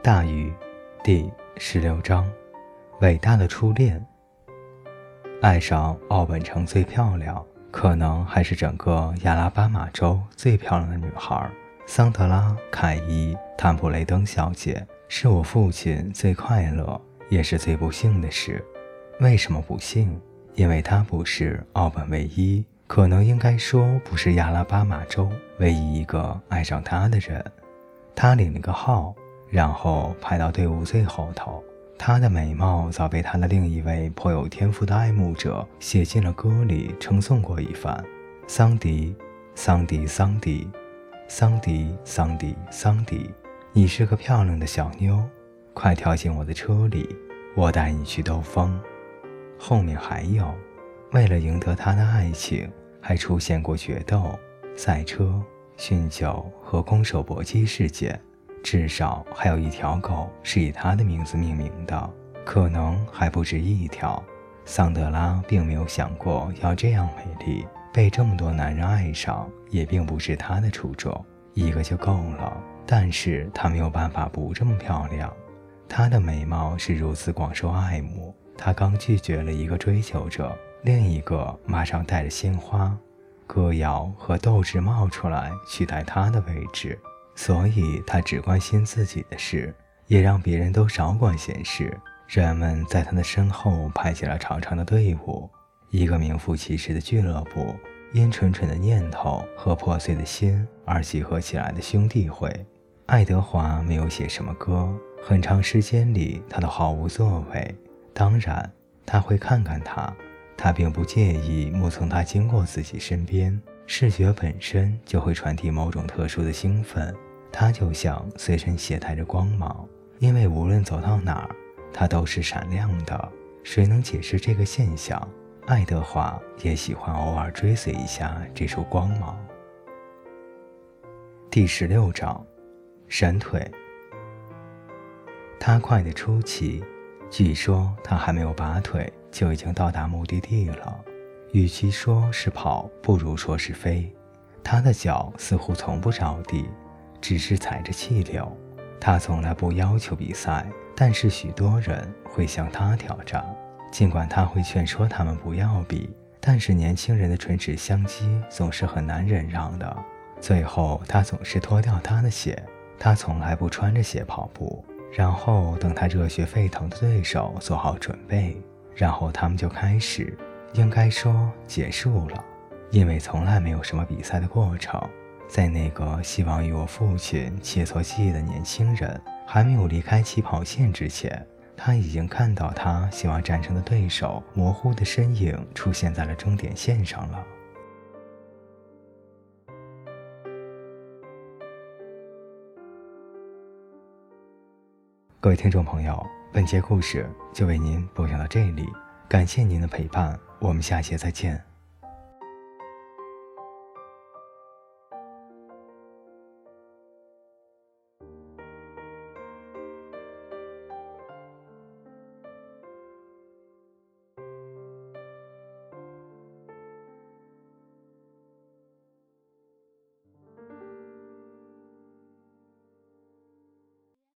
大禹，第十六章，伟大的初恋。爱上奥本城最漂亮，可能还是整个亚拉巴马州最漂亮的女孩——桑德拉·凯伊·坦普雷登小姐，是我父亲最快乐也是最不幸的事。为什么不幸？因为她不是奥本唯一，可能应该说不是亚拉巴马州唯一一个爱上她的人。她领了个号。然后排到队伍最后头。她的美貌早被她的另一位颇有天赋的爱慕者写进了歌里，称颂过一番。桑迪，桑迪，桑迪，桑迪，桑迪，桑迪，你是个漂亮的小妞，快跳进我的车里，我带你去兜风。后面还有，为了赢得他的爱情，还出现过决斗、赛车、酗酒和空手搏击事件。至少还有一条狗是以他的名字命名的，可能还不止一条。桑德拉并没有想过要这样美丽，被这么多男人爱上也并不是她的初衷，一个就够了。但是她没有办法不这么漂亮，她的美貌是如此广受爱慕。她刚拒绝了一个追求者，另一个马上带着鲜花、歌谣和斗志冒出来取代她的位置。所以他只关心自己的事，也让别人都少管闲事。人们在他的身后排起了长长的队伍，一个名副其实的俱乐部，因蠢蠢的念头和破碎的心而集合起来的兄弟会。爱德华没有写什么歌，很长时间里他都毫无作为。当然，他会看看他，他并不介意目送他经过自己身边。视觉本身就会传递某种特殊的兴奋。它就像随身携带着光芒，因为无论走到哪儿，它都是闪亮的。谁能解释这个现象？爱德华也喜欢偶尔追随一下这束光芒。第十六章，闪腿。他快得出奇，据说他还没有拔腿就已经到达目的地了。与其说是跑，不如说是飞。他的脚似乎从不着地。只是踩着气流，他从来不要求比赛，但是许多人会向他挑战。尽管他会劝说他们不要比，但是年轻人的唇齿相击总是很难忍让的。最后，他总是脱掉他的鞋，他从来不穿着鞋跑步。然后等他热血沸腾的对手做好准备，然后他们就开始，应该说结束了，因为从来没有什么比赛的过程。在那个希望与我父亲切磋技艺的年轻人还没有离开起跑线之前，他已经看到他希望战胜的对手模糊的身影出现在了终点线上了。各位听众朋友，本节故事就为您播讲到这里，感谢您的陪伴，我们下节再见。